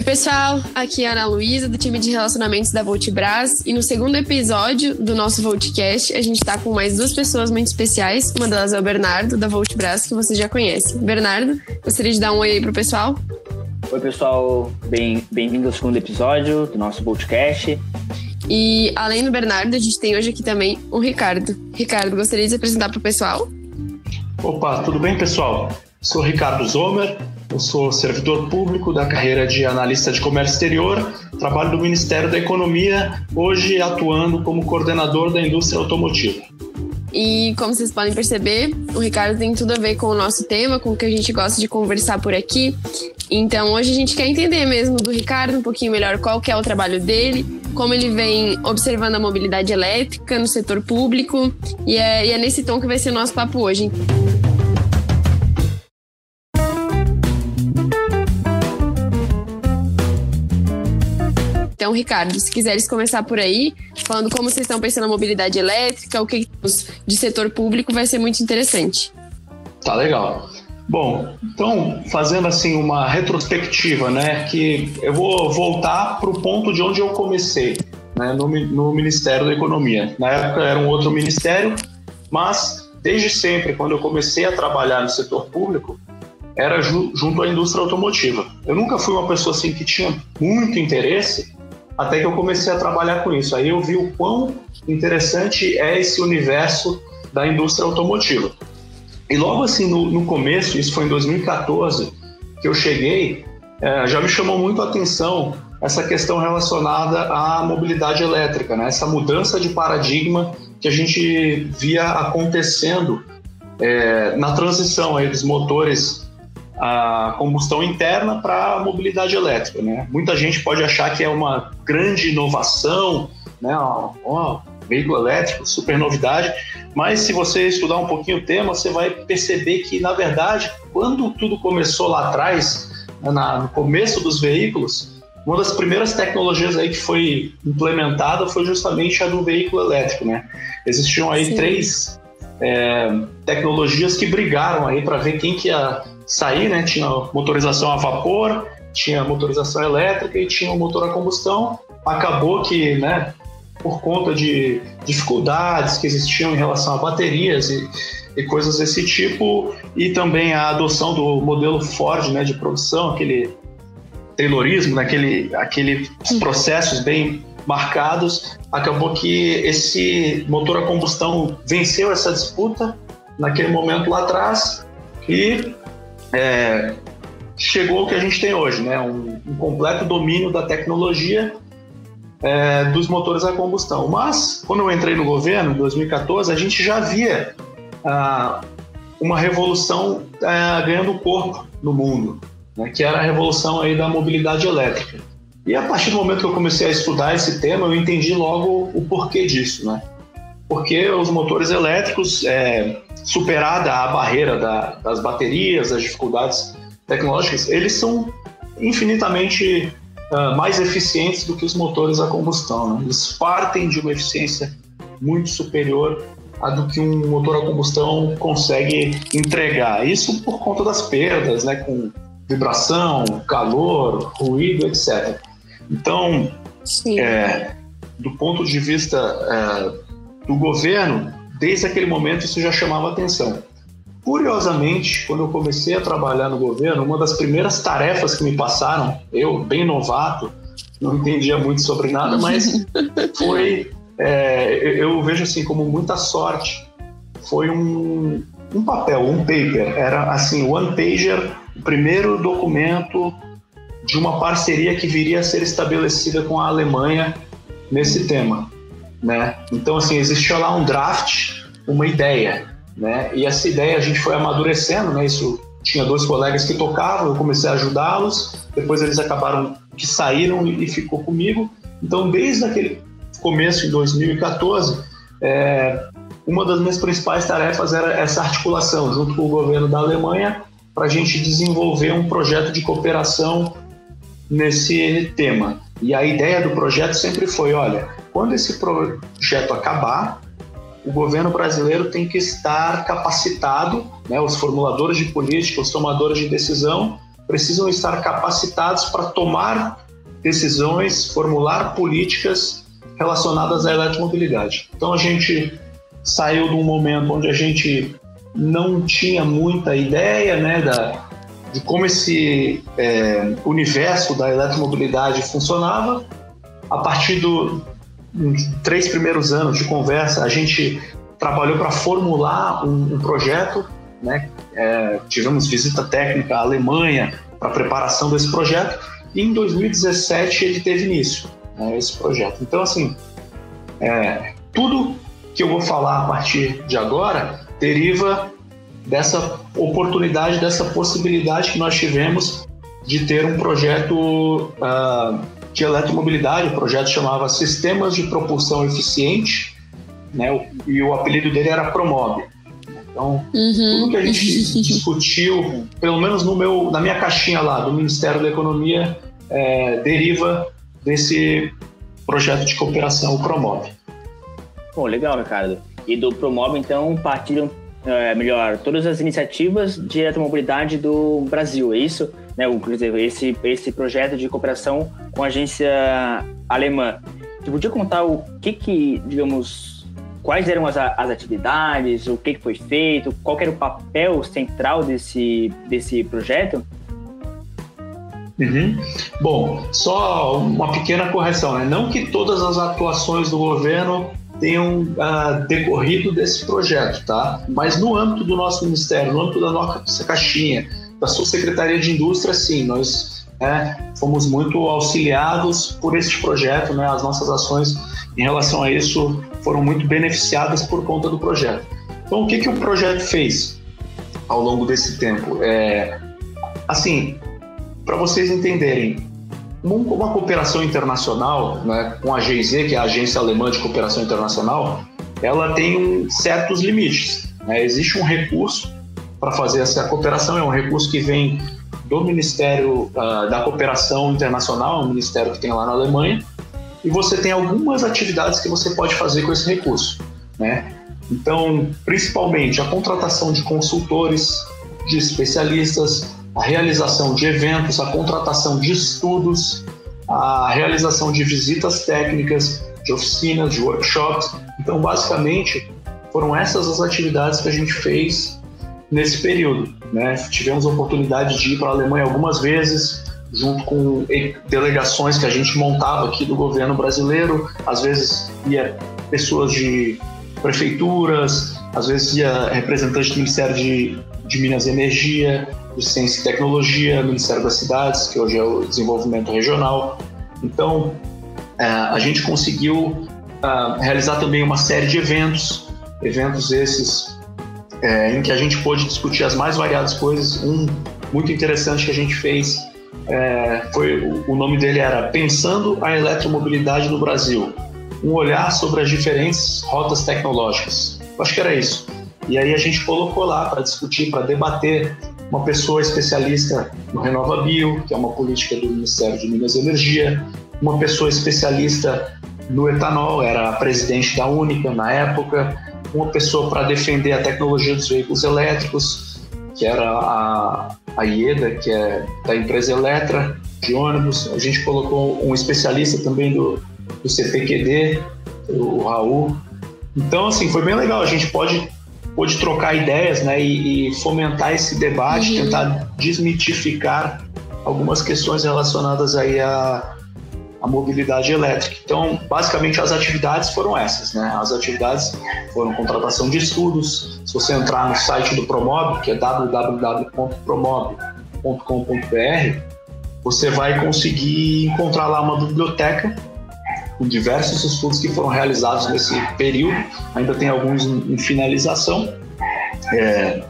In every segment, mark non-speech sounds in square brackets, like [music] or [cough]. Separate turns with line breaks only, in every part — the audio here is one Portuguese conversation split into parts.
Oi, pessoal. Aqui é a Ana Luísa, do time de relacionamentos da Voltbras. E no segundo episódio do nosso Voltcast, a gente está com mais duas pessoas muito especiais. Uma delas é o Bernardo, da Voltbras, que você já conhece. Bernardo, gostaria de dar um oi aí pro pessoal?
Oi, pessoal. Bem-vindo bem ao segundo episódio do nosso Voltcast.
E além do Bernardo, a gente tem hoje aqui também o Ricardo. Ricardo, gostaria de se apresentar pro pessoal?
Opa, tudo bem, pessoal? Sou Ricardo Zomer, eu sou servidor público da carreira de analista de comércio exterior, trabalho no Ministério da Economia, hoje atuando como coordenador da indústria automotiva.
E como vocês podem perceber, o Ricardo tem tudo a ver com o nosso tema, com o que a gente gosta de conversar por aqui. Então hoje a gente quer entender mesmo do Ricardo um pouquinho melhor qual que é o trabalho dele, como ele vem observando a mobilidade elétrica no setor público. E é, e é nesse tom que vai ser o nosso papo hoje. Então, Ricardo, se quiseres começar por aí, falando como vocês estão pensando na mobilidade elétrica, o que de setor público vai ser muito interessante.
Tá legal. Bom, então, fazendo assim uma retrospectiva, né, que eu vou voltar para o ponto de onde eu comecei, né, no, no Ministério da Economia. Na época era um outro ministério, mas desde sempre, quando eu comecei a trabalhar no setor público, era ju junto à indústria automotiva. Eu nunca fui uma pessoa assim que tinha muito interesse até que eu comecei a trabalhar com isso. Aí eu vi o quão interessante é esse universo da indústria automotiva. E logo assim, no, no começo, isso foi em 2014, que eu cheguei, é, já me chamou muito a atenção essa questão relacionada à mobilidade elétrica, né? essa mudança de paradigma que a gente via acontecendo é, na transição aí dos motores a combustão interna para a mobilidade elétrica. Né? Muita gente pode achar que é uma grande inovação, né? Ó, ó, veículo elétrico, super novidade, mas se você estudar um pouquinho o tema, você vai perceber que, na verdade, quando tudo começou lá atrás, né, na, no começo dos veículos, uma das primeiras tecnologias aí que foi implementada foi justamente a do veículo elétrico, né? Existiam aí Sim. três é, tecnologias que brigaram aí para ver quem que ia sair, né? Tinha motorização a vapor, tinha motorização elétrica e tinha o motor a combustão. Acabou que, né, por conta de dificuldades que existiam em relação a baterias e, e coisas desse tipo, e também a adoção do modelo Ford, né, de produção, aquele Taylorismo, naquele aquele processos bem marcados, acabou que esse motor a combustão venceu essa disputa naquele momento lá atrás e é, chegou o que a gente tem hoje, né? Um, um completo domínio da tecnologia é, dos motores a combustão. Mas, quando eu entrei no governo, em 2014, a gente já via ah, uma revolução ah, ganhando corpo no mundo, né? que era a revolução aí da mobilidade elétrica. E a partir do momento que eu comecei a estudar esse tema, eu entendi logo o porquê disso, né? Porque os motores elétricos, é, superada a barreira da, das baterias, das dificuldades tecnológicas, eles são infinitamente uh, mais eficientes do que os motores a combustão. Né? Eles partem de uma eficiência muito superior a do que um motor a combustão consegue entregar. Isso por conta das perdas, né, com vibração, calor, ruído, etc. Então, é, do ponto de vista é, do governo, desde aquele momento isso já chamava atenção. Curiosamente, quando eu comecei a trabalhar no governo, uma das primeiras tarefas que me passaram, eu, bem novato, não entendia muito sobre nada, mas [laughs] foi. É, eu vejo assim como muita sorte. Foi um, um papel, um paper. Era assim, o One Pager, o primeiro documento de uma parceria que viria a ser estabelecida com a Alemanha nesse tema. Né? Então, assim, existia lá um draft, uma ideia né? E essa ideia a gente foi amadurecendo, né? Isso tinha dois colegas que tocavam, eu comecei a ajudá-los, depois eles acabaram que saíram e ficou comigo. Então, desde aquele começo em 2014, é, uma das minhas principais tarefas era essa articulação junto com o governo da Alemanha para a gente desenvolver um projeto de cooperação nesse tema. E a ideia do projeto sempre foi, olha, quando esse projeto acabar, o governo brasileiro tem que estar capacitado, né, os formuladores de política, os tomadores de decisão, precisam estar capacitados para tomar decisões, formular políticas relacionadas à eletromobilidade. Então a gente saiu de um momento onde a gente não tinha muita ideia né, da, de como esse é, universo da eletromobilidade funcionava. A partir três primeiros anos de conversa, a gente trabalhou para formular um, um, projeto. Né? É, tivemos visita técnica à Alemanha para preparação desse projeto e em 2017 ele teve início, né, esse projeto. Então, assim, é, tudo que eu vou falar a partir de agora deriva dessa oportunidade, dessa possibilidade que nós tivemos de ter um projeto uh, de eletromobilidade. O projeto chamava Sistemas de Propulsão Eficiente, né, e o apelido dele era Promob. Então, uhum. tudo que a gente [laughs] discutiu, pelo menos no meu, na minha caixinha lá do Ministério da Economia, é, deriva desse projeto de cooperação, o Promove.
Bom, legal, Ricardo. E do Promove, então, partilham, é, melhor, todas as iniciativas de eletromobilidade do Brasil, é isso? Né, inclusive, esse, esse projeto de cooperação com a agência alemã. Você podia contar o que que, digamos, quais eram as, as atividades, o que, que foi feito, qual era o papel central desse, desse projeto?
Uhum. Bom, só uma pequena correção, né? Não que todas as atuações do governo tenham uh, decorrido desse projeto, tá? Mas no âmbito do nosso ministério, no âmbito da nossa caixinha, da sua secretaria de indústria, sim, nós né, fomos muito auxiliados por este projeto, né? As nossas ações em relação a isso foram muito beneficiadas por conta do projeto. Então, o que, que o projeto fez ao longo desse tempo? É, assim, para vocês entenderem, uma cooperação internacional, né, com a GIZ, que é a Agência Alemã de Cooperação Internacional, ela tem um, certos limites. Né? Existe um recurso para fazer essa cooperação, é um recurso que vem do Ministério uh, da Cooperação Internacional, um ministério que tem lá na Alemanha, e você tem algumas atividades que você pode fazer com esse recurso, né? Então, principalmente a contratação de consultores, de especialistas, a realização de eventos, a contratação de estudos, a realização de visitas técnicas, de oficinas, de workshops. Então, basicamente, foram essas as atividades que a gente fez nesse período. Né? Tivemos a oportunidade de ir para a Alemanha algumas vezes, junto com delegações que a gente montava aqui do governo brasileiro. Às vezes ia pessoas de prefeituras, às vezes ia representante do Ministério de, de Minas e Energia, de Ciência e Tecnologia, Ministério das Cidades, que hoje é o Desenvolvimento Regional. Então, é, a gente conseguiu é, realizar também uma série de eventos, eventos esses é, em que a gente pôde discutir as mais variadas coisas. Um muito interessante que a gente fez foi o nome dele era Pensando a Eletromobilidade no Brasil, um olhar sobre as diferentes rotas tecnológicas. Eu acho que era isso. E aí a gente colocou lá para discutir, para debater uma pessoa especialista no Renova Bio, que é uma política do Ministério de Minas e Energia, uma pessoa especialista no etanol, era a presidente da Única na época, uma pessoa para defender a tecnologia dos veículos elétricos, que era a, a IEDA, que é da empresa Eletra de ônibus. A gente colocou um especialista também do, do CPQD, o Raul. Então, assim, foi bem legal. A gente pode, pode trocar ideias né, e, e fomentar esse debate, uhum. tentar desmitificar algumas questões relacionadas aí a, a mobilidade elétrica. Então, basicamente, as atividades foram essas, né? As atividades foram contratação de estudos. Se você entrar no site do Promob, que é www.promob.com.br, você vai conseguir encontrar lá uma biblioteca com diversos estudos que foram realizados nesse período. Ainda tem alguns em finalização. É,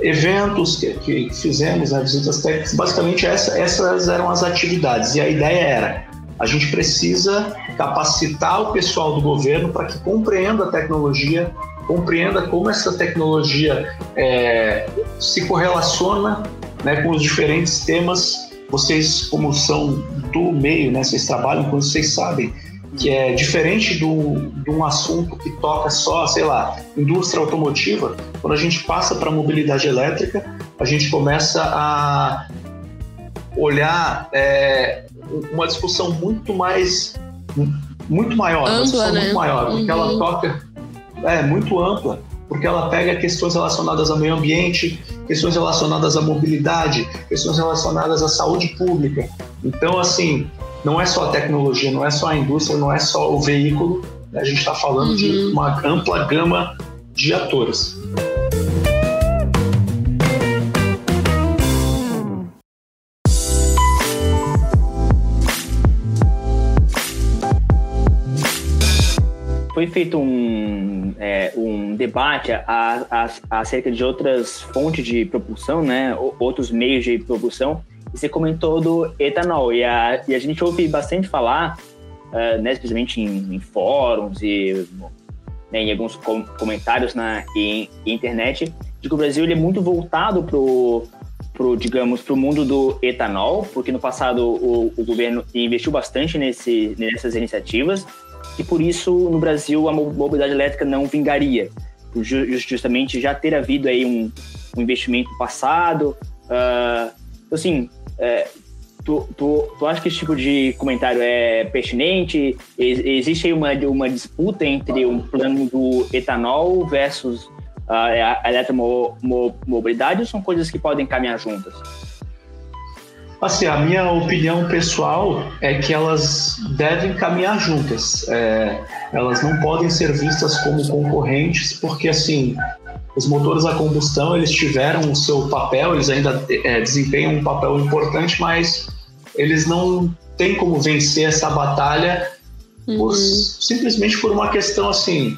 eventos que, que fizemos, né, visitas técnicas, basicamente essa, essas eram as atividades. E a ideia era a gente precisa capacitar o pessoal do governo para que compreenda a tecnologia, compreenda como essa tecnologia é, se correlaciona né, com os diferentes temas. Vocês, como são do meio, né, vocês trabalham com vocês sabem que é diferente do, de um assunto que toca só, sei lá, indústria automotiva. Quando a gente passa para a mobilidade elétrica, a gente começa a olhar é, uma discussão muito mais muito maior,
ampla,
uma discussão
né?
muito maior, porque
uhum.
ela toca é muito ampla, porque ela pega questões relacionadas ao meio ambiente, questões relacionadas à mobilidade, questões relacionadas à saúde pública. Então, assim, não é só a tecnologia, não é só a indústria, não é só o veículo, né? a gente está falando uhum. de uma ampla gama de atores.
foi feito um, é, um debate a, a, acerca de outras fontes de propulsão, né, outros meios de propulsão, você comentou do etanol, e a, e a gente ouve bastante falar, uh, né, especialmente em, em fóruns e né, em alguns com, comentários na em, em internet, de que o Brasil ele é muito voltado pro pro, digamos, para o mundo do etanol, porque no passado o, o governo investiu bastante nesse, nessas iniciativas, e por isso no Brasil a mobilidade elétrica não vingaria, justamente já ter havido aí um, um investimento passado. Uh, assim, é, tu, tu, tu acha que esse tipo de comentário é pertinente? Existe aí uma, uma disputa entre um plano do etanol versus a eletromobilidade ou são coisas que podem caminhar juntas?
Assim, a minha opinião pessoal é que elas devem caminhar juntas. É, elas não podem ser vistas como concorrentes, porque assim, os motores a combustão eles tiveram o seu papel, eles ainda é, desempenham um papel importante, mas eles não têm como vencer essa batalha uhum. por, simplesmente por uma questão assim.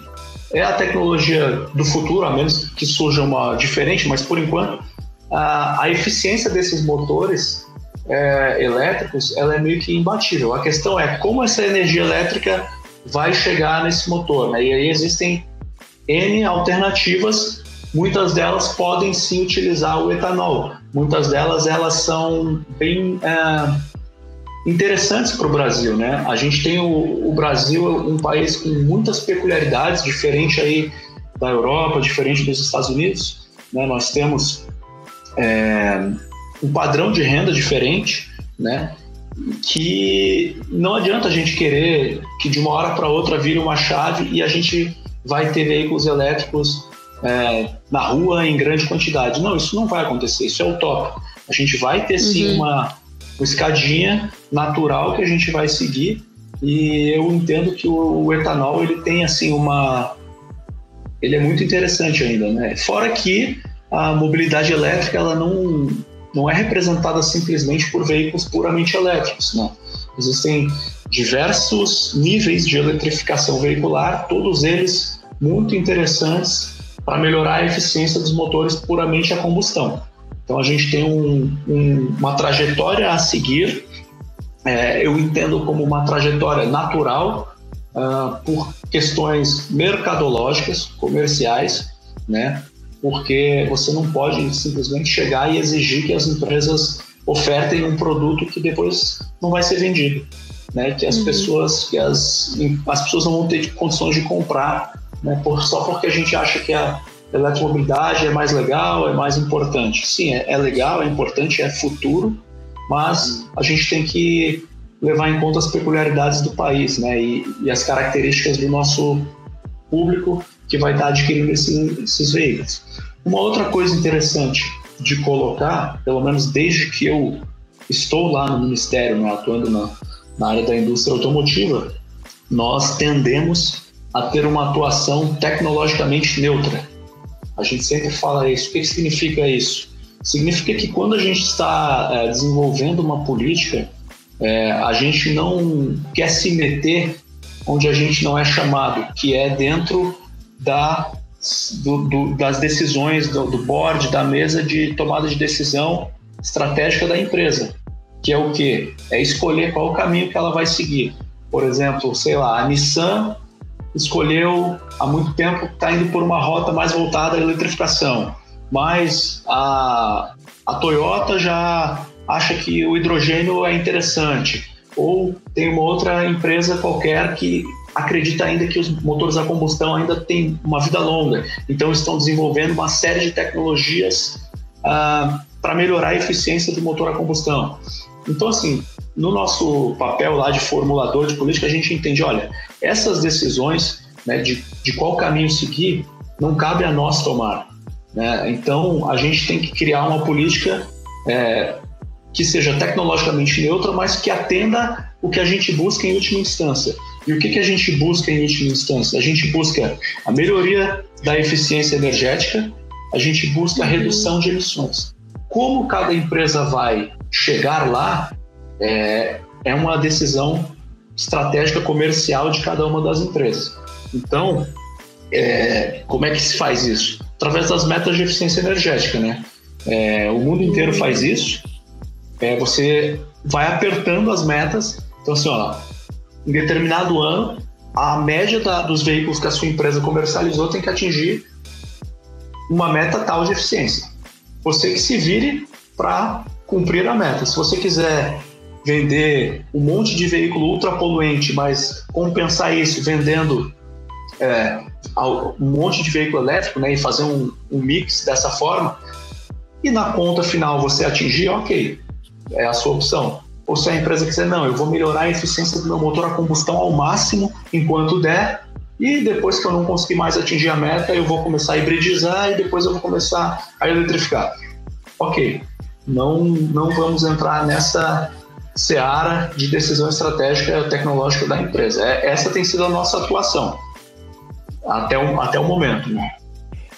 É a tecnologia do futuro, a menos que surja uma diferente, mas por enquanto a, a eficiência desses motores é, elétricos, ela é meio que imbatível. A questão é como essa energia elétrica vai chegar nesse motor. Né? E aí existem N alternativas, muitas delas podem sim utilizar o etanol. Muitas delas elas são bem é, interessantes para o Brasil. Né? A gente tem o, o Brasil um país com muitas peculiaridades, diferente aí da Europa, diferente dos Estados Unidos. Né? Nós temos é, um padrão de renda diferente, né? Que não adianta a gente querer que de uma hora para outra vire uma chave e a gente vai ter veículos elétricos é, na rua em grande quantidade. Não, isso não vai acontecer, isso é utópico. A gente vai ter sim uhum. uma, uma escadinha natural que a gente vai seguir e eu entendo que o, o etanol ele tem assim uma ele é muito interessante ainda, né? Fora que a mobilidade elétrica ela não não é representada simplesmente por veículos puramente elétricos. Né? Existem diversos níveis de eletrificação veicular, todos eles muito interessantes para melhorar a eficiência dos motores puramente a combustão. Então a gente tem um, um, uma trajetória a seguir, é, eu entendo como uma trajetória natural uh, por questões mercadológicas, comerciais, né? porque você não pode simplesmente chegar e exigir que as empresas ofertem um produto que depois não vai ser vendido, né? Que as uhum. pessoas, que as, as pessoas não vão ter condições de comprar, né? Por, só porque a gente acha que a eletromobilidade é mais legal, é mais importante. Sim, é, é legal, é importante, é futuro, mas a gente tem que levar em conta as peculiaridades do país, né? E, e as características do nosso público que vai estar adquirindo esse, esses veículos. Uma outra coisa interessante de colocar, pelo menos desde que eu estou lá no Ministério, né, atuando na, na área da indústria automotiva, nós tendemos a ter uma atuação tecnologicamente neutra. A gente sempre fala isso. O que significa isso? Significa que quando a gente está é, desenvolvendo uma política, é, a gente não quer se meter onde a gente não é chamado, que é dentro da do, do, das decisões do, do board, da mesa de tomada de decisão estratégica da empresa, que é o que? É escolher qual o caminho que ela vai seguir. Por exemplo, sei lá, a Nissan escolheu há muito tempo está indo por uma rota mais voltada à eletrificação, mas a, a Toyota já acha que o hidrogênio é interessante, ou tem uma outra empresa qualquer que acredita ainda que os motores a combustão ainda têm uma vida longa. Então estão desenvolvendo uma série de tecnologias ah, para melhorar a eficiência do motor a combustão. Então, assim, no nosso papel lá de formulador de política, a gente entende, olha, essas decisões né, de, de qual caminho seguir, não cabe a nós tomar. Né? Então, a gente tem que criar uma política é, que seja tecnologicamente neutra, mas que atenda o que a gente busca em última instância. E o que, que a gente busca em última instância? A gente busca a melhoria da eficiência energética, a gente busca a redução de emissões. Como cada empresa vai chegar lá é, é uma decisão estratégica comercial de cada uma das empresas. Então, é, como é que se faz isso? Através das metas de eficiência energética, né? É, o mundo inteiro faz isso. É, você vai apertando as metas. Então, assim, ó, em determinado ano, a média da, dos veículos que a sua empresa comercializou tem que atingir uma meta tal de eficiência. Você que se vire para cumprir a meta. Se você quiser vender um monte de veículo ultra poluente, mas compensar isso vendendo é, um monte de veículo elétrico né, e fazer um, um, mix dessa forma, e na conta final você atingir, ok, é a sua opção. Ou se a empresa quiser, não, eu vou melhorar a eficiência do meu motor a combustão ao máximo enquanto der, e depois que eu não conseguir mais atingir a meta, eu vou começar a hibridizar e depois eu vou começar a eletrificar. Ok, não, não vamos entrar nessa seara de decisão estratégica tecnológica da empresa. É, essa tem sido a nossa atuação até o, até o momento. Né?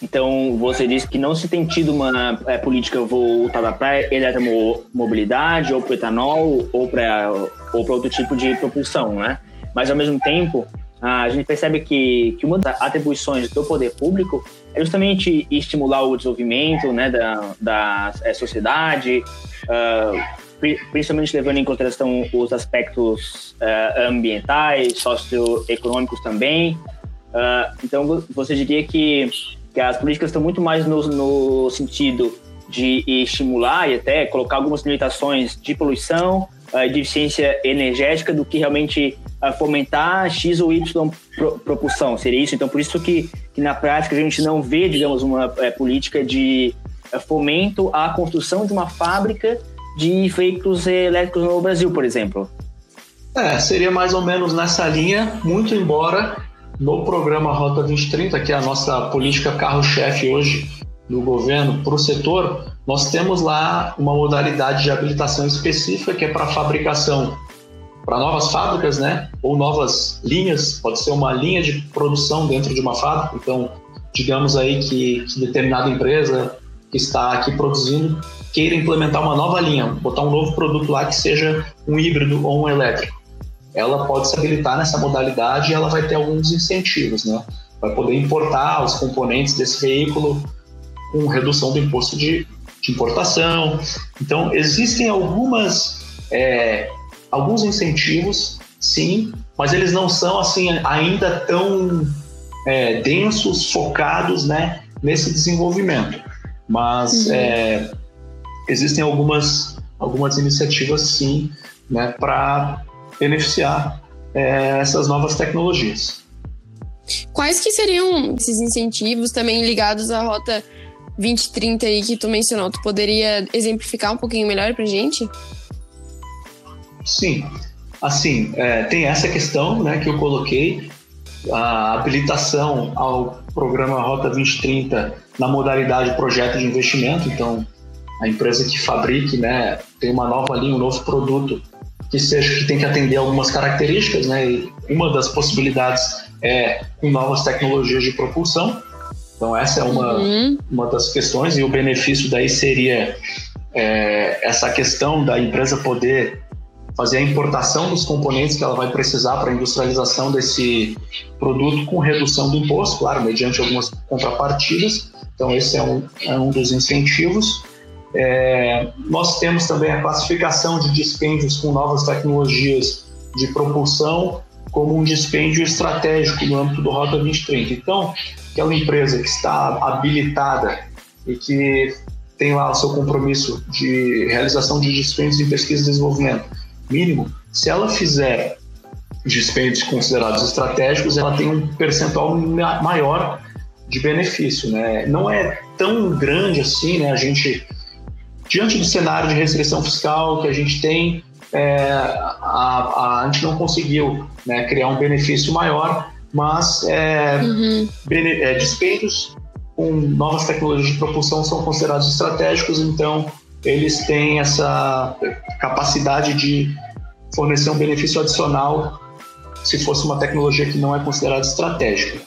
Então, você disse que não se tem tido uma é, política voltada para eletromobilidade, ou para etanol, ou para ou outro tipo de propulsão, né? Mas, ao mesmo tempo, a gente percebe que, que uma das atribuições do poder público é justamente estimular o desenvolvimento né, da, da é, sociedade, uh, principalmente levando em consideração os aspectos uh, ambientais, socioeconômicos também. Uh, então, você diria que, que as políticas estão muito mais no, no sentido de estimular e até colocar algumas limitações de poluição, uh, de eficiência energética, do que realmente fomentar X ou Y pro, propulsão. Seria isso? Então, por isso que, que na prática a gente não vê, digamos, uma política de fomento à construção de uma fábrica de veículos elétricos no Brasil, por exemplo?
É, seria mais ou menos nessa linha, muito embora no programa Rota 2030, que é a nossa política carro-chefe hoje do governo para o setor, nós temos lá uma modalidade de habilitação específica que é para fabricação para novas fábricas, né? Ou novas linhas, pode ser uma linha de produção dentro de uma fábrica. Então, digamos aí que, que determinada empresa que está aqui produzindo queira implementar uma nova linha, botar um novo produto lá que seja um híbrido ou um elétrico. Ela pode se habilitar nessa modalidade e ela vai ter alguns incentivos, né? Vai poder importar os componentes desse veículo com redução do imposto de, de importação. Então, existem algumas, é, alguns incentivos, sim, mas eles não são assim ainda tão é, densos, focados né, nesse desenvolvimento. Mas uhum. é, existem algumas, algumas iniciativas, sim, né, para beneficiar é, essas novas tecnologias.
Quais que seriam esses incentivos também ligados à Rota 2030 aí que tu mencionou? Tu poderia exemplificar um pouquinho melhor para gente?
Sim, assim, é, tem essa questão né, que eu coloquei, a habilitação ao programa Rota 2030 na modalidade projeto de investimento, então a empresa que fabrique, né, tem uma nova linha, um novo produto que seja que tem que atender algumas características, né? E uma das possibilidades é com novas tecnologias de propulsão. Então essa é uma, uhum. uma das questões e o benefício daí seria é, essa questão da empresa poder fazer a importação dos componentes que ela vai precisar para a industrialização desse produto com redução do imposto, claro, mediante algumas contrapartidas. Então esse é um, é um dos incentivos. É, nós temos também a classificação de dispêndios com novas tecnologias de propulsão como um dispêndio estratégico no âmbito do Rota 2030. Então, aquela empresa que está habilitada e que tem lá o seu compromisso de realização de dispêndios em pesquisa e desenvolvimento mínimo, se ela fizer dispêndios considerados estratégicos, ela tem um percentual maior de benefício, né? Não é tão grande assim, né? A gente diante do cenário de restrição fiscal que a gente tem, é, a, a, gente não conseguiu né, criar um benefício maior, mas é, uhum. bene, é, despejos com novas tecnologias de propulsão são considerados estratégicos, então eles têm essa capacidade de fornecer um benefício adicional se fosse uma tecnologia que não é considerada estratégica.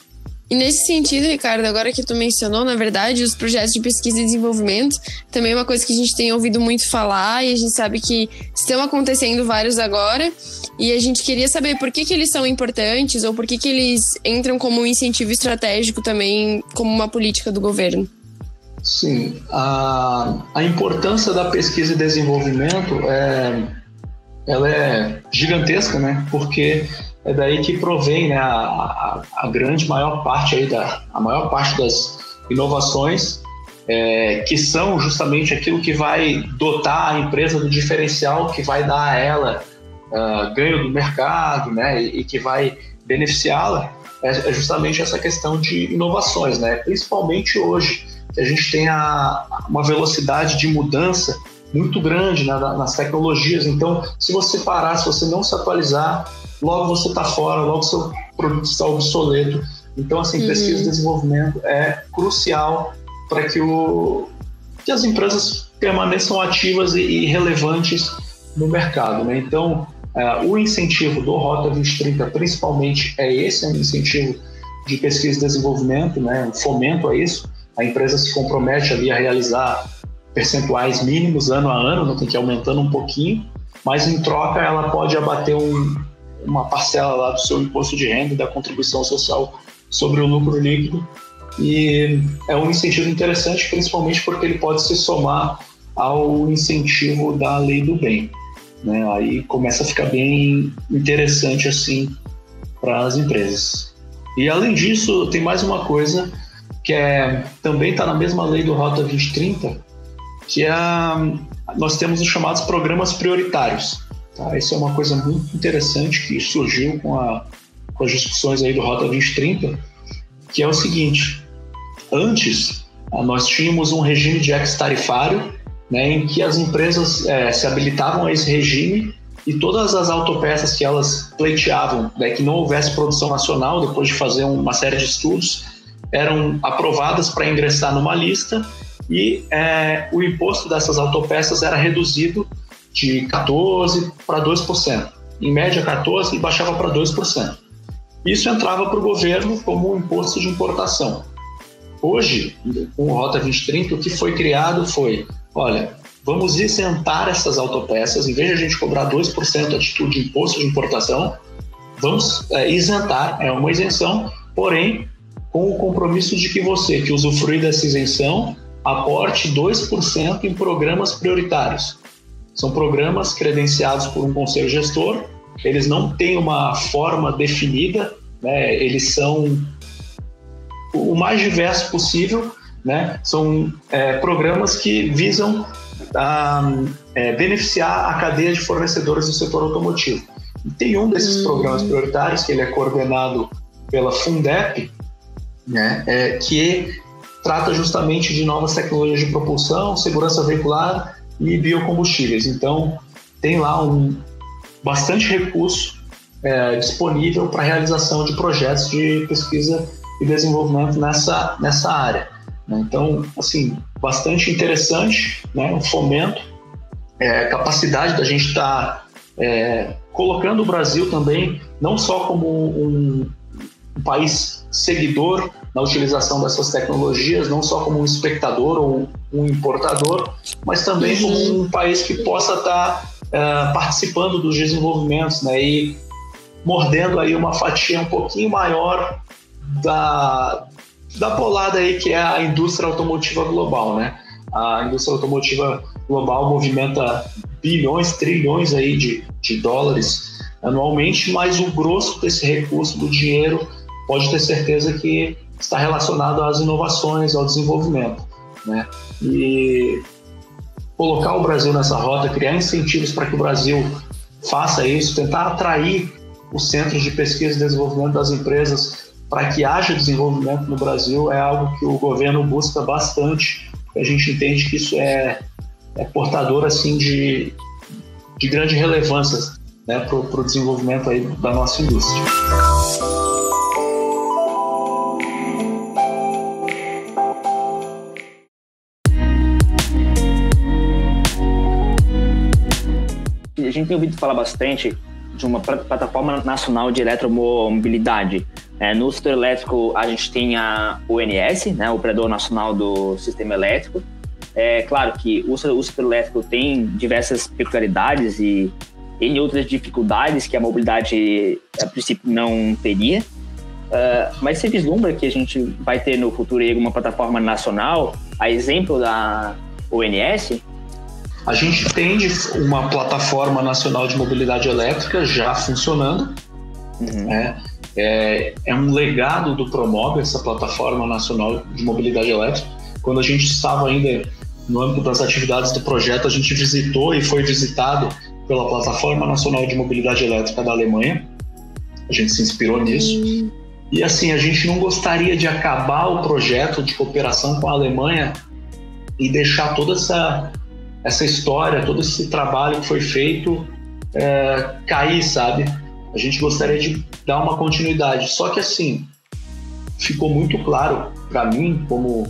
E nesse sentido, Ricardo, agora que tu mencionou, na verdade, os projetos de pesquisa e desenvolvimento também é uma coisa que a gente tem ouvido muito falar e a gente sabe que estão acontecendo vários agora. E a gente queria saber por que, que eles são importantes ou por que, que eles entram como um incentivo estratégico também, como uma política do governo.
Sim, a, a importância da pesquisa e desenvolvimento é, ela é gigantesca, né? Porque é daí que provém né, a, a, a, grande maior parte aí da a maior parte das inovações é, que são justamente aquilo que vai dotar a empresa do diferencial que vai dar a ela uh, ganho do mercado, né, e, e que vai beneficiá-la é, é, justamente essa questão de inovações, né, principalmente hoje que a gente tem a, uma velocidade de mudança muito grande né, nas tecnologias. Então, se você parar, se você não se atualizar, logo você está fora, logo seu produto está obsoleto. Então, assim, uhum. pesquisa e desenvolvimento é crucial para que, o, que as empresas permaneçam ativas e, e relevantes no mercado. Né? Então, é, o incentivo do Rota 2030, principalmente, é esse, é um incentivo de pesquisa e desenvolvimento, né? um fomento a isso. A empresa se compromete ali a realizar percentuais mínimos ano a ano, não tem que ir aumentando um pouquinho, mas em troca ela pode abater um, uma parcela lá do seu imposto de renda da contribuição social sobre o lucro líquido. E é um incentivo interessante, principalmente porque ele pode se somar ao incentivo da lei do bem. Né? Aí começa a ficar bem interessante assim para as empresas. E além disso, tem mais uma coisa que é também está na mesma lei do Rota 2030, que é nós temos os chamados programas prioritários. Tá? Isso é uma coisa muito interessante que surgiu com, a, com as discussões aí do Rota 2030, que é o seguinte: antes nós tínhamos um regime de ex-tarifário, né, em que as empresas é, se habilitavam a esse regime e todas as autopeças que elas pleiteavam, né, que não houvesse produção nacional, depois de fazer uma série de estudos, eram aprovadas para ingressar numa lista e é, o imposto dessas autopeças era reduzido de 14% para 2%. Em média 14% e baixava para 2%. Isso entrava para o governo como um imposto de importação. Hoje, com o Rota 2030, o que foi criado foi, olha, vamos isentar essas autopeças, em vez de a gente cobrar 2% a título de imposto de importação, vamos é, isentar, é uma isenção, porém com o compromisso de que você que usufrui dessa isenção aporte 2% em programas prioritários. São programas credenciados por um conselho gestor, eles não têm uma forma definida, né? eles são o mais diverso possível, né? são é, programas que visam a, ah, é, beneficiar a cadeia de fornecedores do setor automotivo. E tem um desses programas prioritários, que ele é coordenado pela Fundep, né? É, que trata justamente de novas tecnologias de propulsão, segurança veicular e biocombustíveis. Então, tem lá um bastante recurso é, disponível para realização de projetos de pesquisa e desenvolvimento nessa, nessa área. Né? Então, assim, bastante interessante, né? um fomento, é, capacidade da gente estar tá, é, colocando o Brasil também, não só como um, um país seguidor na utilização dessas tecnologias, não só como um espectador ou um importador, mas também uhum. como um país que possa estar uh, participando dos desenvolvimentos, né, e mordendo aí uma fatia um pouquinho maior da, da bolada aí que é a indústria automotiva global, né? A indústria automotiva global movimenta bilhões, trilhões aí de, de dólares anualmente, mas o grosso desse recurso do dinheiro pode ter certeza que está relacionado às inovações, ao desenvolvimento. Né? E colocar o Brasil nessa rota, criar incentivos para que o Brasil faça isso, tentar atrair os centros de pesquisa e desenvolvimento das empresas para que haja desenvolvimento no Brasil é algo que o governo busca bastante. A gente entende que isso é é portador assim de, de grande relevância né, para o desenvolvimento aí da nossa indústria.
Gente tem ouvido falar bastante de uma plataforma nacional de eletromobilidade. É, no setor elétrico, a gente tem a ONS, né, o Operador Nacional do Sistema Elétrico. É claro que o, setor elétrico tem diversas peculiaridades e em outras dificuldades que a mobilidade, a princípio, não teria. Uh, mas você vislumbra que a gente vai ter no futuro uma plataforma nacional, a exemplo da ONS?
A gente tem uma plataforma nacional de mobilidade elétrica já funcionando. Uhum. Né? É, é um legado do Promove, essa plataforma nacional de mobilidade elétrica. Quando a gente estava ainda no âmbito das atividades do projeto, a gente visitou e foi visitado pela Plataforma Nacional de Mobilidade Elétrica da Alemanha. A gente se inspirou nisso. Uhum. E assim, a gente não gostaria de acabar o projeto de cooperação com a Alemanha e deixar toda essa essa história, todo esse trabalho que foi feito é, cair, sabe? A gente gostaria de dar uma continuidade. Só que assim, ficou muito claro para mim, como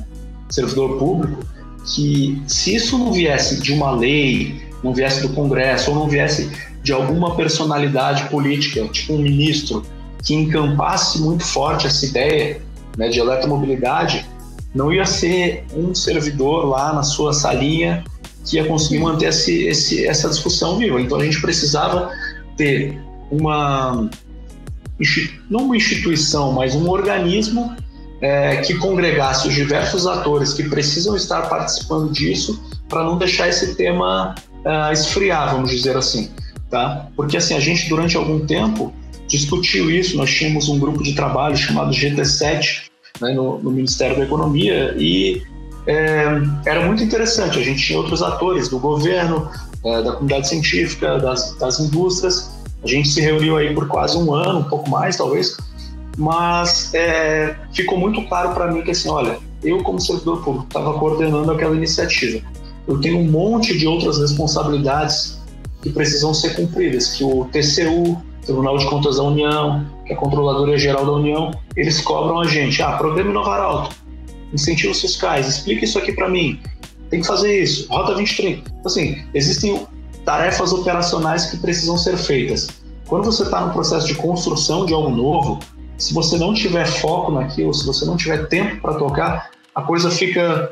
servidor público, que se isso não viesse de uma lei, não viesse do Congresso, ou não viesse de alguma personalidade política, tipo um ministro, que encampasse muito forte essa ideia né, de eletromobilidade, não ia ser um servidor lá na sua salinha que ia conseguir manter esse, esse, essa discussão viva. Então a gente precisava ter uma não uma instituição, mas um organismo é, que congregasse os diversos atores que precisam estar participando disso para não deixar esse tema uh, esfriar, vamos dizer assim, tá? Porque assim a gente durante algum tempo discutiu isso. Nós tínhamos um grupo de trabalho chamado GT7 né, no, no Ministério da Economia e é, era muito interessante. A gente tinha outros atores do governo, é, da comunidade científica, das, das indústrias. A gente se reuniu aí por quase um ano, um pouco mais talvez, mas é, ficou muito claro para mim que assim, olha, eu como servidor público estava coordenando aquela iniciativa. Eu tenho um monte de outras responsabilidades que precisam ser cumpridas, que o TCU, Tribunal de Contas da União, que a Controladoria Geral da União, eles cobram a gente. Ah, programa Inovar Alto incentivos fiscais, explica isso aqui para mim, tem que fazer isso, Rota 2030. Então, assim, existem tarefas operacionais que precisam ser feitas. Quando você está no processo de construção de algo novo, se você não tiver foco naquilo, se você não tiver tempo para tocar, a coisa fica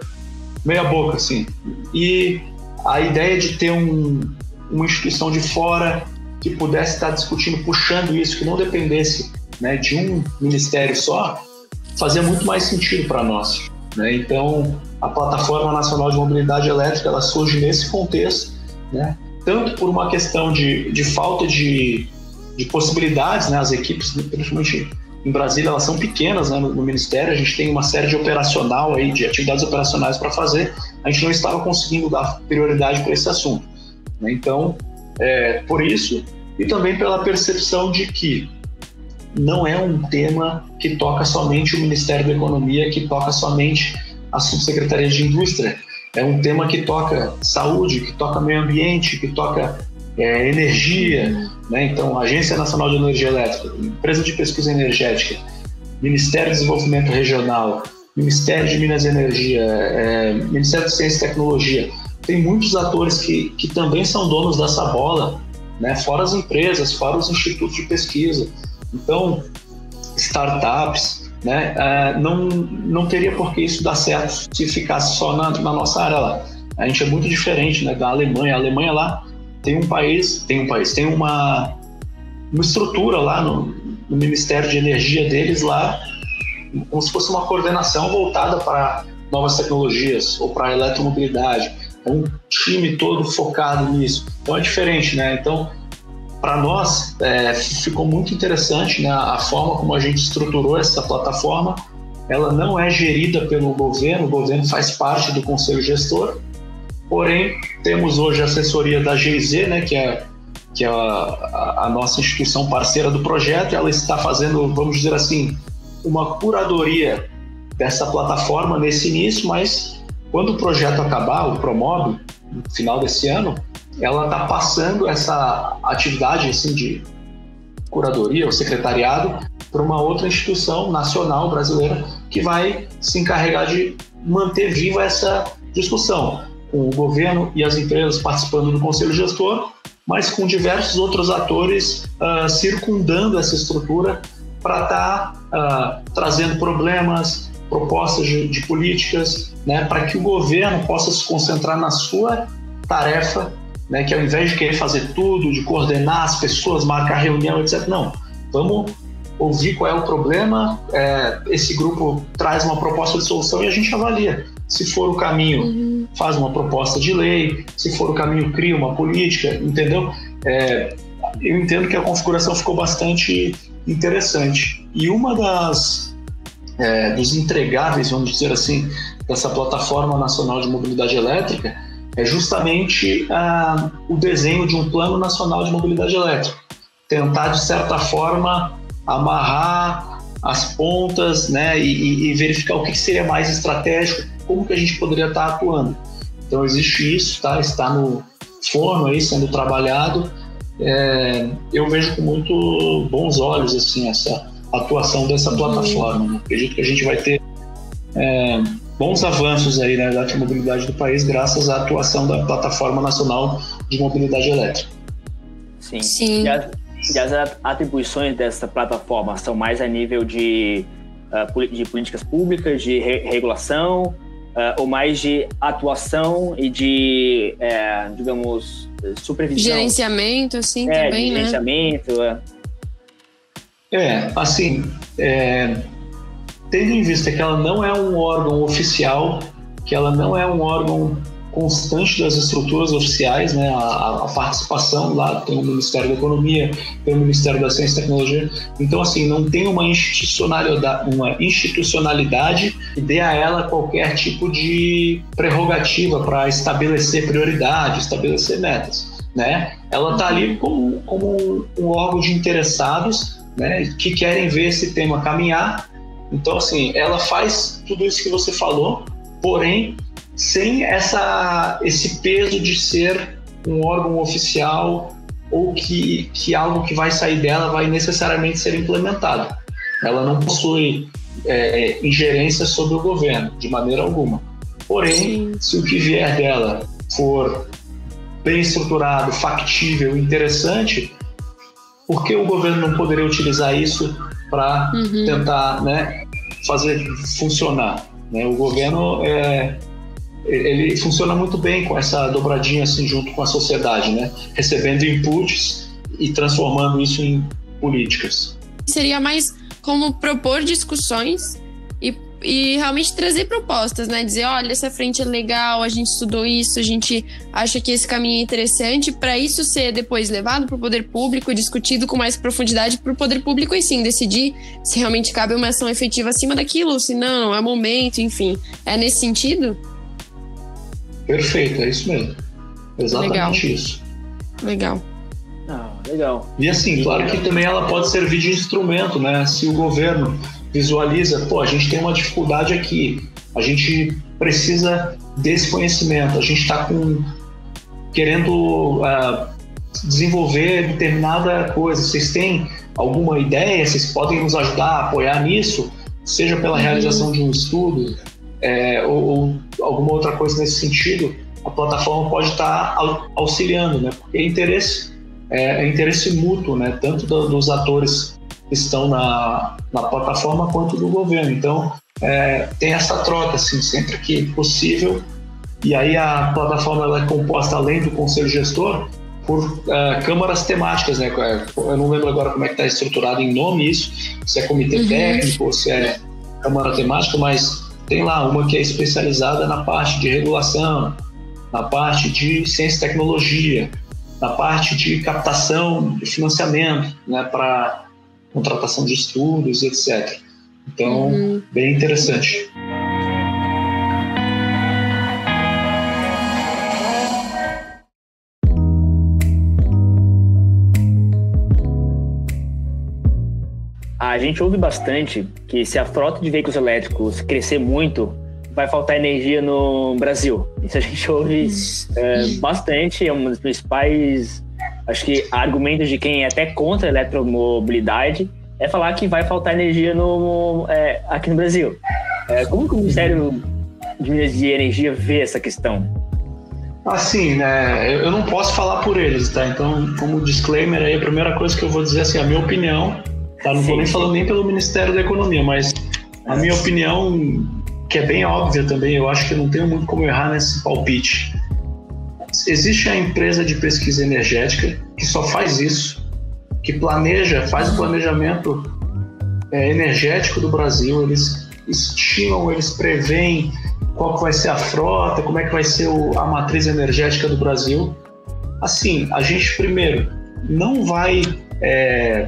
meia boca, assim. E a ideia de ter um, uma instituição de fora que pudesse estar discutindo, puxando isso, que não dependesse né, de um ministério só, fazia muito mais sentido para nós. Né? Então, a Plataforma Nacional de Mobilidade Elétrica ela surge nesse contexto, né? tanto por uma questão de, de falta de, de possibilidades, né? as equipes, principalmente em Brasília, elas são pequenas né? no, no, Ministério, a gente tem uma série de operacional, aí, de atividades operacionais para fazer, a gente não estava conseguindo dar prioridade para esse assunto. Né? Então, é, por isso, e também pela percepção de que não é um tema que toca somente o Ministério da Economia, que toca somente a Subsecretaria de Indústria. É um tema que toca saúde, que toca meio ambiente, que toca é, energia. Né? Então, Agência Nacional de Energia Elétrica, Empresa de Pesquisa Energética, Ministério de Desenvolvimento Regional, Ministério de Minas e Energia, é, Ministério de Ciência e Tecnologia. Tem muitos atores que, que também são donos dessa bola, né? fora as empresas, fora os institutos de pesquisa. Então, startups, né, uh, não, não teria por que isso dar certo se ficasse só na, na nossa área lá. A gente é muito diferente né, da Alemanha. A Alemanha lá tem um país, tem um país, tem uma, uma estrutura lá no, no Ministério de Energia deles lá, como se fosse uma coordenação voltada para novas tecnologias ou para eletromobilidade. É um time todo focado nisso. Então é diferente, né? Então para nós é, ficou muito interessante né, a forma como a gente estruturou essa plataforma. Ela não é gerida pelo governo, o governo faz parte do conselho gestor, porém temos hoje a assessoria da GIZ, né, que é, que é a, a nossa instituição parceira do projeto, ela está fazendo, vamos dizer assim, uma curadoria dessa plataforma nesse início, mas quando o projeto acabar, o Promove, no final desse ano, ela está passando essa atividade assim, de curadoria ou secretariado para uma outra instituição nacional brasileira que vai se encarregar de manter viva essa discussão, com o governo e as empresas participando do conselho gestor, mas com diversos outros atores uh, circundando essa estrutura para estar tá, uh, trazendo problemas, propostas de, de políticas, né, para que o governo possa se concentrar na sua tarefa, né, que ao invés de querer fazer tudo, de coordenar as pessoas, marcar reunião, etc., não. Vamos ouvir qual é o problema, é, esse grupo traz uma proposta de solução e a gente avalia. Se for o caminho, uhum. faz uma proposta de lei, se for o caminho, cria uma política, entendeu? É, eu entendo que a configuração ficou bastante interessante. E uma das é, dos entregáveis, vamos dizer assim, dessa plataforma nacional de mobilidade elétrica é justamente ah, o desenho de um plano nacional de mobilidade elétrica. Tentar, de certa forma, amarrar as pontas né, e, e verificar o que seria mais estratégico, como que a gente poderia estar atuando. Então existe isso, tá? está no forno aí sendo trabalhado. É, eu vejo com muito bons olhos assim essa atuação dessa uhum. plataforma. Né? Acredito que a gente vai ter é, bons avanços aí na né, mobilidade do país graças à atuação da plataforma nacional de mobilidade elétrica.
Sim. Sim. E, as, e as atribuições dessa plataforma são mais a nível de, uh, de políticas públicas, de re regulação, uh, ou mais de atuação e de, é, digamos, supervisão?
Gerenciamento, assim,
é,
também,
né? Gerenciamento,
é. É, assim, é, tendo em vista que ela não é um órgão oficial, que ela não é um órgão constante das estruturas oficiais, né? A, a, participação lá tem o Ministério da Economia, tem o Ministério da Ciência e Tecnologia. Então, assim, não tem uma institucionalidade, uma institucionalidade que dê a ela qualquer tipo de prerrogativa para estabelecer prioridade, estabelecer metas, né? Ela está ali como, como um órgão de interessados, né? Que querem ver esse tema caminhar. Então, assim, ela faz tudo isso que você falou, porém sem essa, esse peso de ser um órgão oficial ou que, que algo que vai sair dela vai necessariamente ser implementado. Ela não possui é, ingerência sobre o governo, de maneira alguma. Porém, se o que vier dela for bem estruturado, factível, interessante, por que o governo não poderia utilizar isso para uhum. tentar né, fazer funcionar? Né? O governo é, ele funciona muito bem com essa dobradinha assim junto com a sociedade, né? Recebendo inputs e transformando isso em políticas.
Seria mais como propor discussões e, realmente trazer propostas, né? Dizer, olha, essa frente é legal, a gente estudou isso, a gente acha que esse caminho é interessante, para isso ser depois levado para o poder público, discutido com mais profundidade para o poder público e sim decidir se realmente cabe uma ação efetiva acima daquilo, se não, é momento, enfim. É nesse sentido?
Perfeito, é isso mesmo. Exatamente legal. isso.
Legal.
Ah, legal.
E assim, claro que também ela pode servir de instrumento, né? Se o governo visualiza, pô, a gente tem uma dificuldade aqui, a gente precisa desse conhecimento, a gente está com querendo uh, desenvolver determinada coisa. Vocês têm alguma ideia? Vocês podem nos ajudar a apoiar nisso? Seja pela uhum. realização de um estudo, é, ou, ou, alguma outra coisa nesse sentido, a plataforma pode estar auxiliando, né? Porque é interesse, é, é interesse mútuo, né? Tanto do, dos atores estão na, na plataforma quanto do governo. Então, é, tem essa troca, assim, sempre que possível. E aí a plataforma ela é composta, além do conselho gestor, por uh, câmaras temáticas, né? Eu não lembro agora como é que está estruturado em nome isso, se é comitê uhum. técnico ou se é câmara temática, mas tem lá uma que é especializada na parte de regulação, na parte de ciência e tecnologia, na parte de captação de financiamento, né, para contratação de estudos, etc. Então, uhum. bem interessante.
a gente ouve bastante que se a frota de veículos elétricos crescer muito, vai faltar energia no Brasil. Isso a gente ouve é, bastante, é um dos principais, acho que, argumentos de quem é até contra a eletromobilidade é falar que vai faltar energia no, é, aqui no Brasil. É, como que o Ministério de Minas e Energia vê essa questão?
Assim, né, eu não posso falar por eles, tá? Então, como disclaimer aí, a primeira coisa que eu vou dizer assim, a minha opinião, tá? Não sim, vou nem falando nem pelo Ministério da Economia, mas a minha opinião, que é bem óbvia também, eu acho que não tenho muito como errar nesse palpite. Existe a empresa de pesquisa energética que só faz isso, que planeja, faz o planejamento é, energético do Brasil, eles estimam, eles preveem qual vai ser a frota, como é que vai ser o, a matriz energética do Brasil. Assim, a gente primeiro não vai é,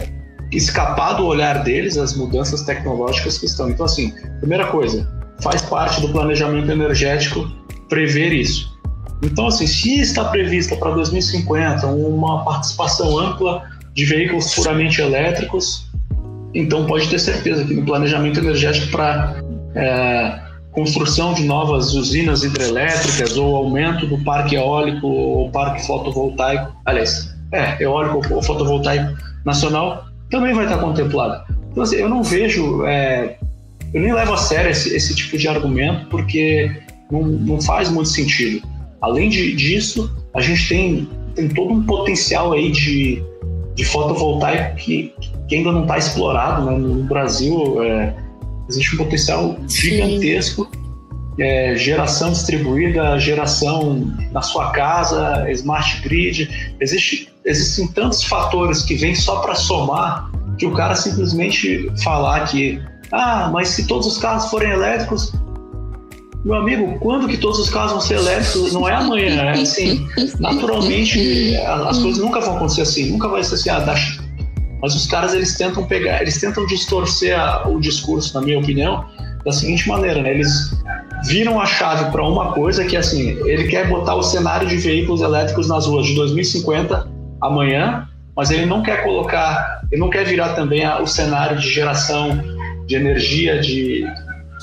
escapar do olhar deles as mudanças tecnológicas que estão. Então, assim, primeira coisa, faz parte do planejamento energético prever isso. Então, assim, se está prevista para 2050 uma participação ampla de veículos puramente elétricos, então pode ter certeza que no planejamento energético para é, construção de novas usinas hidrelétricas ou aumento do parque eólico ou parque fotovoltaico, aliás, é, eólico ou fotovoltaico nacional, também vai estar contemplado. Então, assim, eu não vejo, é, eu nem levo a sério esse, esse tipo de argumento porque não, não faz muito sentido. Além de, disso, a gente tem, tem todo um potencial aí de, de fotovoltaico que, que ainda não está explorado né? no Brasil. É, existe um potencial gigantesco. É, geração distribuída, geração na sua casa, smart grid. Existe, existem tantos fatores que vêm só para somar que o cara simplesmente falar que, ah, mas se todos os carros forem elétricos, meu amigo, quando que todos os carros vão ser elétricos? Não é amanhã, é assim. Naturalmente, as coisas nunca vão acontecer assim. Nunca vai ser assim, ah, mas os caras eles tentam pegar, eles tentam distorcer a, o discurso, na minha opinião, da seguinte maneira, né? Eles viram a chave para uma coisa que assim, ele quer botar o cenário de veículos elétricos nas ruas de 2050 amanhã, mas ele não quer colocar, ele não quer virar também a, o cenário de geração de energia, de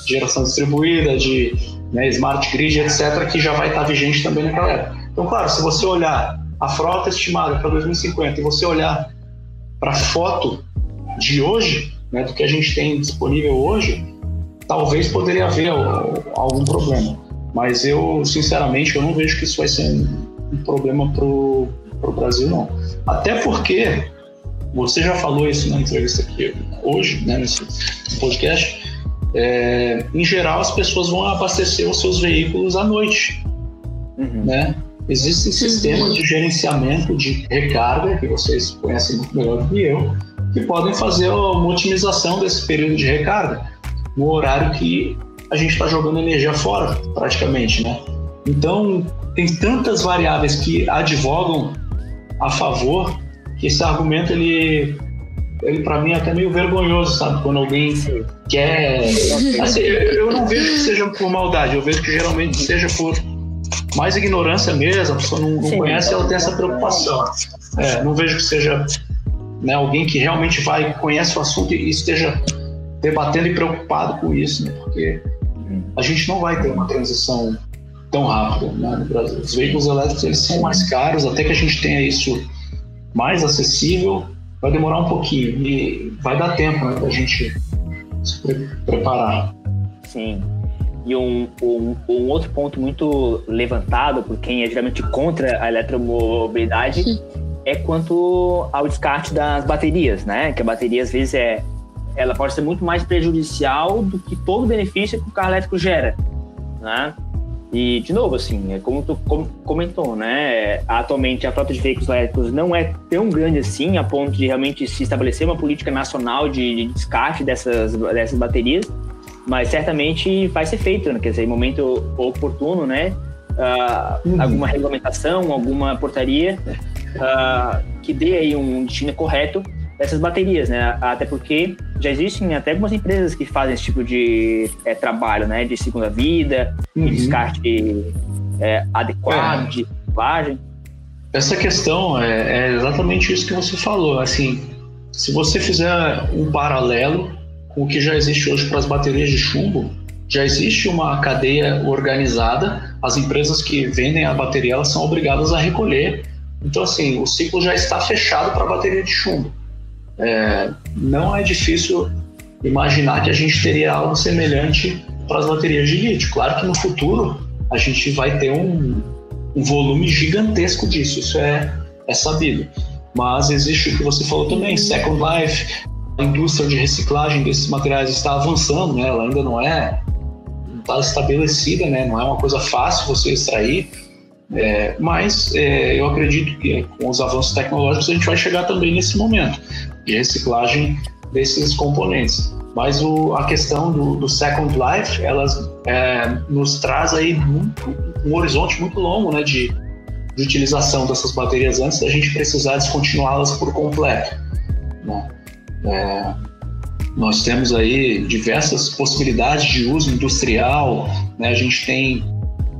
geração distribuída, de né, smart grid, etc., que já vai estar vigente também naquela época. Então, claro, se você olhar a frota estimada para 2050 e você olhar para foto de hoje, né, do que a gente tem disponível hoje, talvez poderia haver algum problema. Mas eu, sinceramente, eu não vejo que isso vai ser um, problema para o Brasil, não. Até porque, você já falou isso na entrevista aqui hoje, né, nesse podcast, é, em geral as pessoas vão abastecer os seus veículos à noite, uhum. né? Existem sistemas de gerenciamento de recarga, que vocês conhecem muito melhor do que eu, que podem fazer uma otimização desse período de recarga no horário que a gente está jogando energia fora, praticamente, né? Então, tem tantas variáveis que advogam a favor que esse argumento, ele, ele para mim, é até meio vergonhoso, sabe? Quando alguém quer... Assim, eu não vejo que seja por maldade, eu vejo que geralmente seja por mais ignorância mesmo, a pessoa não, não Sim, conhece, ela tem essa preocupação. É, não vejo que seja né, alguém que realmente vai, conhece o assunto e esteja debatendo e preocupado com isso, né, porque a gente não vai ter uma transição tão rápida né, no Brasil. Os veículos elétricos eles são mais caros, até que a gente tenha isso mais acessível, vai demorar um pouquinho e vai dar tempo né, para a gente se pre preparar.
Sim. E um, um, um, outro ponto muito levantado por quem é geralmente contra a eletromobilidade Sim. é quanto ao descarte das baterias, né? Que a bateria às vezes é, ela pode ser muito mais prejudicial do que todo o benefício que o carro elétrico gera, né? E, de novo, assim, é como tu comentou, né? Atualmente a frota de veículos elétricos não é tão grande assim, a ponto de realmente se estabelecer uma política nacional de, de descarte dessas, dessas baterias mas certamente vai ser feito, né? quer dizer, em momento oportuno, né? Uh, uhum. Alguma regulamentação, alguma portaria uh, que dê aí um destino correto dessas baterias, né? Até porque já existem até algumas empresas que fazem esse tipo de é, trabalho, né? De segunda vida, uhum. de descarte é, adequado, é. de reciclagem.
Essa questão é, é exatamente isso que você falou. Assim, se você fizer um paralelo o que já existe hoje para as baterias de chumbo, já existe uma cadeia organizada, as empresas que vendem a bateria elas são obrigadas a recolher. Então, assim, o ciclo já está fechado para a bateria de chumbo. É, não é difícil imaginar que a gente teria algo semelhante para as baterias de lítio. Claro que no futuro a gente vai ter um, um volume gigantesco disso, isso é, é sabido. Mas existe o que você falou também, Second Life, a indústria de reciclagem desses materiais está avançando, né? ela ainda não é está estabelecida, né? não é uma coisa fácil você extrair, é, mas é, eu acredito que com os avanços tecnológicos a gente vai chegar também nesse momento de reciclagem desses componentes. Mas o, a questão do, do Second Life, elas é, nos traz aí muito, um horizonte muito longo né, de, de utilização dessas baterias antes da gente precisar descontinuá-las por completo. Né? É, nós temos aí diversas possibilidades de uso industrial, né? a gente tem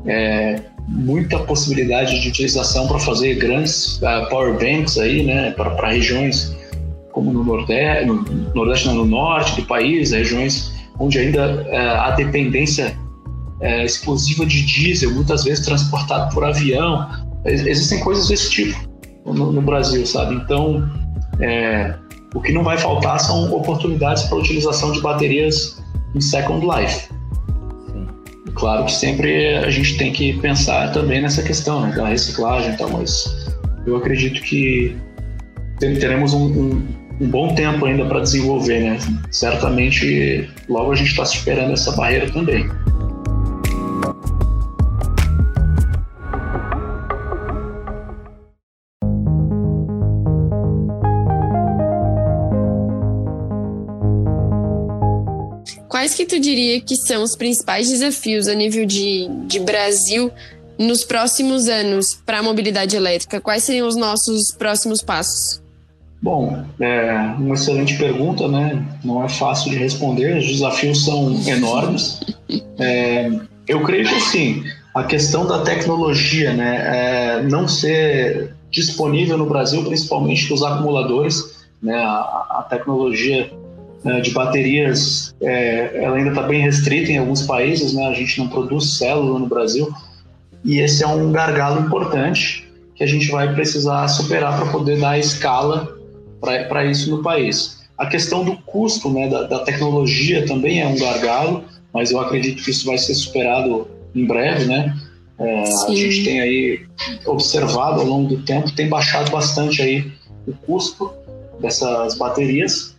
é, muita possibilidade de utilização para fazer grandes uh, power banks aí, né, para regiões como no Nordeste, no Nordeste, não, no Norte do país, regiões onde ainda uh, há dependência explosiva de diesel, muitas vezes transportado por avião. Existem coisas desse tipo no, no Brasil, sabe? Então, é, o que não vai faltar são oportunidades para a utilização de baterias em Second Life. Claro que sempre a gente tem que pensar também nessa questão né, da reciclagem e tal, mas eu acredito que teremos um, um, um bom tempo ainda para desenvolver, né? Certamente logo a gente está superando essa barreira também.
Quais que tu diria que são os principais desafios a nível de, de Brasil nos próximos anos para a mobilidade elétrica? Quais seriam os nossos próximos passos?
Bom, é uma excelente pergunta, né? Não é fácil de responder, os desafios são enormes. É, eu creio que, assim, a questão da tecnologia, né? É, não ser disponível no Brasil, principalmente dos acumuladores, né? A, a tecnologia né, de baterias, é, ela ainda está bem restrita em alguns países, né? A gente não produz célula no Brasil e esse é um gargalo importante que a gente vai precisar superar para poder dar escala para isso no país. A questão do custo né, da, da, tecnologia também é um gargalo, mas eu acredito que isso vai ser superado em breve, né? É, a gente tem aí observado ao longo do tempo, tem baixado bastante aí o custo dessas baterias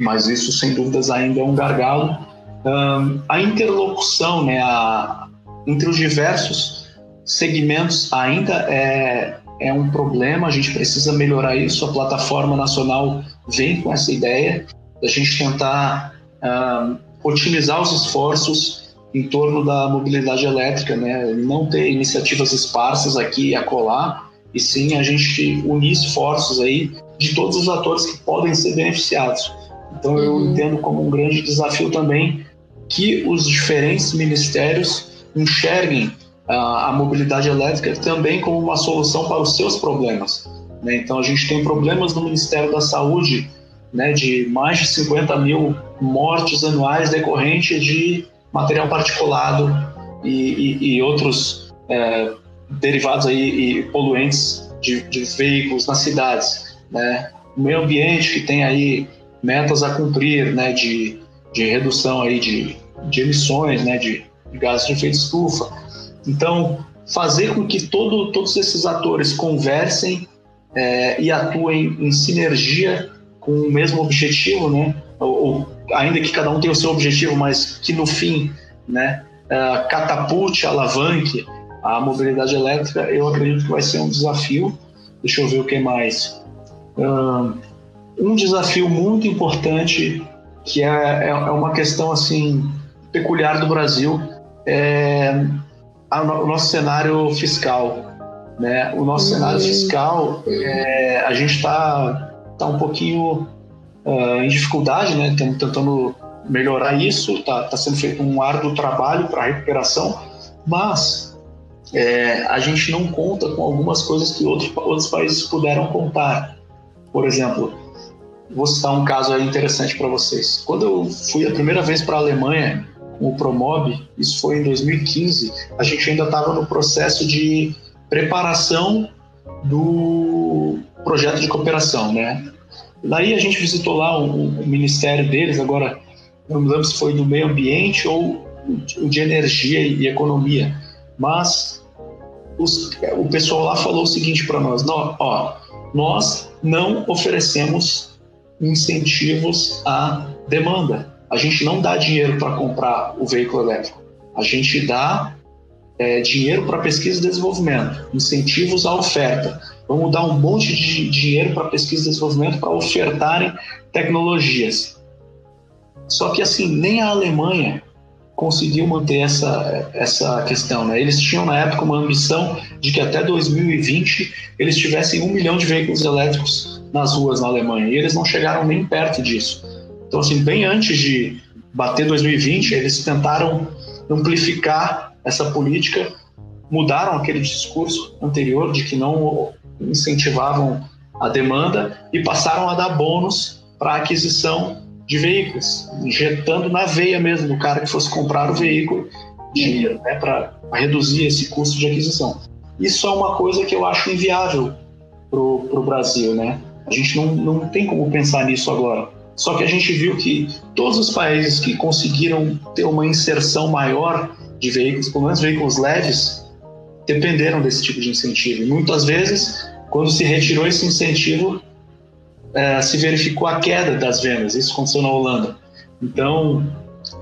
mas isso sem dúvidas ainda é um gargalo. Um, a interlocução né, a, entre os diversos segmentos ainda é, é um problema, a gente precisa melhorar isso. A plataforma nacional vem com essa ideia da gente tentar um, otimizar os esforços em torno da mobilidade elétrica, né? não ter iniciativas esparsas aqui e acolá, e sim a gente unir esforços aí de todos os atores que podem ser beneficiados. Então eu uhum. entendo como um grande desafio também que os diferentes ministérios enxerguem a, mobilidade elétrica também como uma solução para os seus problemas. Né? Então a gente tem problemas no Ministério da Saúde né, de mais de 50 mil mortes anuais decorrentes de material particulado e, e, e outros é, derivados aí e poluentes de, de veículos nas cidades. Né? O meio ambiente que tem aí metas a cumprir, né, de, de redução aí de, de emissões, né, de, de gases de efeito estufa. Então, fazer com que todo, todos esses atores conversem é, e atuem em sinergia com o mesmo objetivo, né, ou, ou, ainda que cada um tenha o seu objetivo, mas que no fim, né, uh, catapulte, alavanque a mobilidade elétrica, eu acredito que vai ser um desafio. Deixa eu ver o que mais. Uh, um desafio muito importante que é, é, é uma questão assim peculiar do Brasil é o nosso cenário fiscal, né? O nosso uhum. cenário fiscal, é, a gente está tá um pouquinho uh, em dificuldade, né? Estamos tentando melhorar isso, está tá sendo feito um árduo trabalho para recuperação, mas é, a gente não conta com algumas coisas que outros, outros países puderam contar. Por exemplo, Vou citar um caso interessante para vocês. Quando eu fui a primeira vez para a Alemanha o Promob, isso foi em 2015, a gente ainda estava no processo de preparação do projeto de cooperação, né? Daí a gente visitou lá o, o ministério deles, agora não me lembro se foi do meio ambiente ou de energia e economia, mas os, o pessoal lá falou o seguinte para nós: não, ó, nós não oferecemos incentivos à demanda. A gente não dá dinheiro para comprar o veículo elétrico. A gente dá é, dinheiro para pesquisa e desenvolvimento, incentivos à oferta. Vamos dar um monte de dinheiro para pesquisa e desenvolvimento para ofertarem tecnologias. Só que assim, nem a Alemanha conseguiu manter essa, essa questão. Né? Eles tinham na época uma ambição de que até 2020 eles tivessem um milhão de veículos elétricos nas ruas na Alemanha e eles não chegaram nem perto disso. Então, assim, bem antes de bater 2020, eles tentaram amplificar essa política, mudaram aquele discurso anterior de que não incentivavam a demanda e passaram a dar bônus para aquisição de veículos, injetando na veia mesmo do cara que fosse comprar o veículo dinheiro, né, para reduzir esse custo de aquisição. Isso é uma coisa que eu acho inviável para o Brasil, né? A gente não, não tem como pensar nisso agora. Só que a gente viu que todos os países que conseguiram ter uma inserção maior de veículos, pelo menos veículos leves, dependeram desse tipo de incentivo. E muitas vezes, quando se retirou esse incentivo, é, se verificou a queda das vendas. Isso aconteceu na Holanda. Então,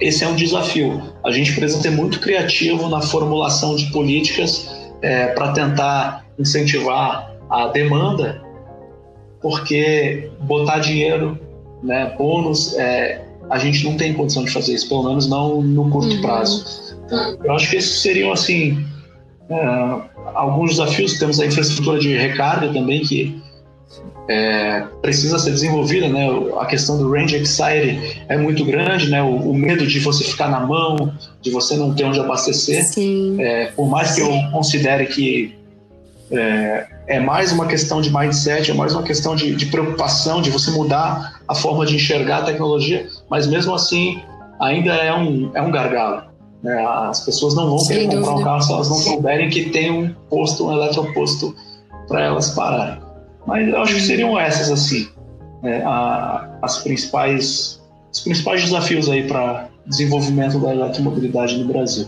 esse é um desafio. A gente precisa ser muito criativo na formulação de políticas é, para tentar incentivar a demanda, porque botar dinheiro né, bônus, é, a gente não tem condição de fazer isso, pelo menos não no curto uhum. prazo. Eu acho que esses seriam, assim, é, alguns desafios. Temos a infraestrutura de recarga também, que é, precisa ser desenvolvida, né? A questão do range anxiety é muito grande, né? O, o, medo de você ficar na mão, de você não ter onde abastecer. É, por mais que eu considere que é, é, mais uma questão de mindset, é mais uma questão de, de, preocupação, de você mudar a forma de enxergar a tecnologia, mas mesmo assim ainda é um, é um gargalo. Né? As pessoas não vão querer comprar um carro se elas não souberem que tem um posto, um eletroposto para elas pararem. Mas eu acho que seriam essas assim, né? a, as principais, os principais desafios aí para desenvolvimento da eletromobilidade no Brasil.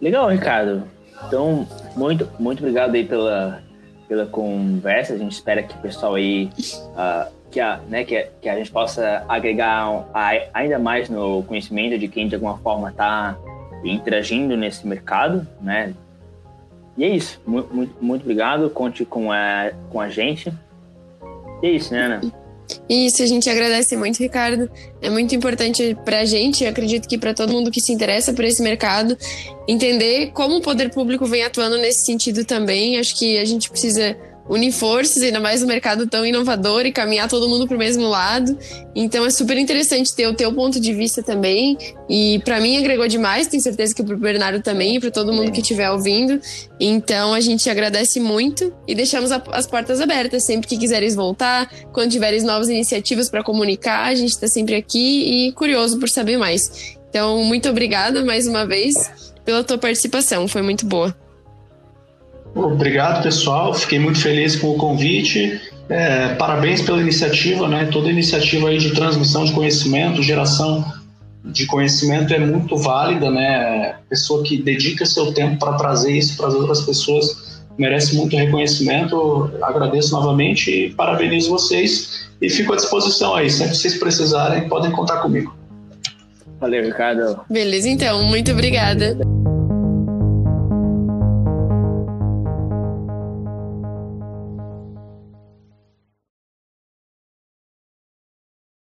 Legal, Ricardo. Então, muito, muito obrigado aí pela, pela conversa. A gente espera que o pessoal aí, uh, que, a, né, que, a, que a gente possa agregar ainda mais no conhecimento de quem de alguma forma está interagindo nesse mercado, né? E é isso. Muito, muito, muito obrigado. Conte com a, com a gente. E é isso, né, Ana?
Isso, a gente agradece muito, Ricardo. É muito importante para a gente, eu acredito que para todo mundo que se interessa por esse mercado, entender como o poder público vem atuando nesse sentido também. Acho que a gente precisa unir forças, ainda mais no mercado tão inovador e caminhar todo mundo para o mesmo lado. Então é super interessante ter o teu ponto de vista também. E para mim agregou demais, tenho certeza que para o Bernardo também e para todo mundo que estiver ouvindo. Então a gente agradece muito e deixamos a, as portas abertas sempre que quiseres voltar, quando tiveres novas iniciativas para comunicar, a gente está sempre aqui e curioso por saber mais. Então muito obrigada mais uma vez pela tua participação, foi muito boa.
Obrigado, pessoal. Fiquei muito feliz com o convite. É, parabéns pela iniciativa, né? Toda iniciativa aí de transmissão de conhecimento, geração de conhecimento é muito válida, né? Pessoa que dedica seu tempo para trazer isso para as outras pessoas merece muito reconhecimento. Agradeço novamente e parabenizo vocês e fico à disposição aí. Sempre que vocês precisarem, podem contar comigo.
Valeu, Ricardo.
Beleza, então. Muito obrigada.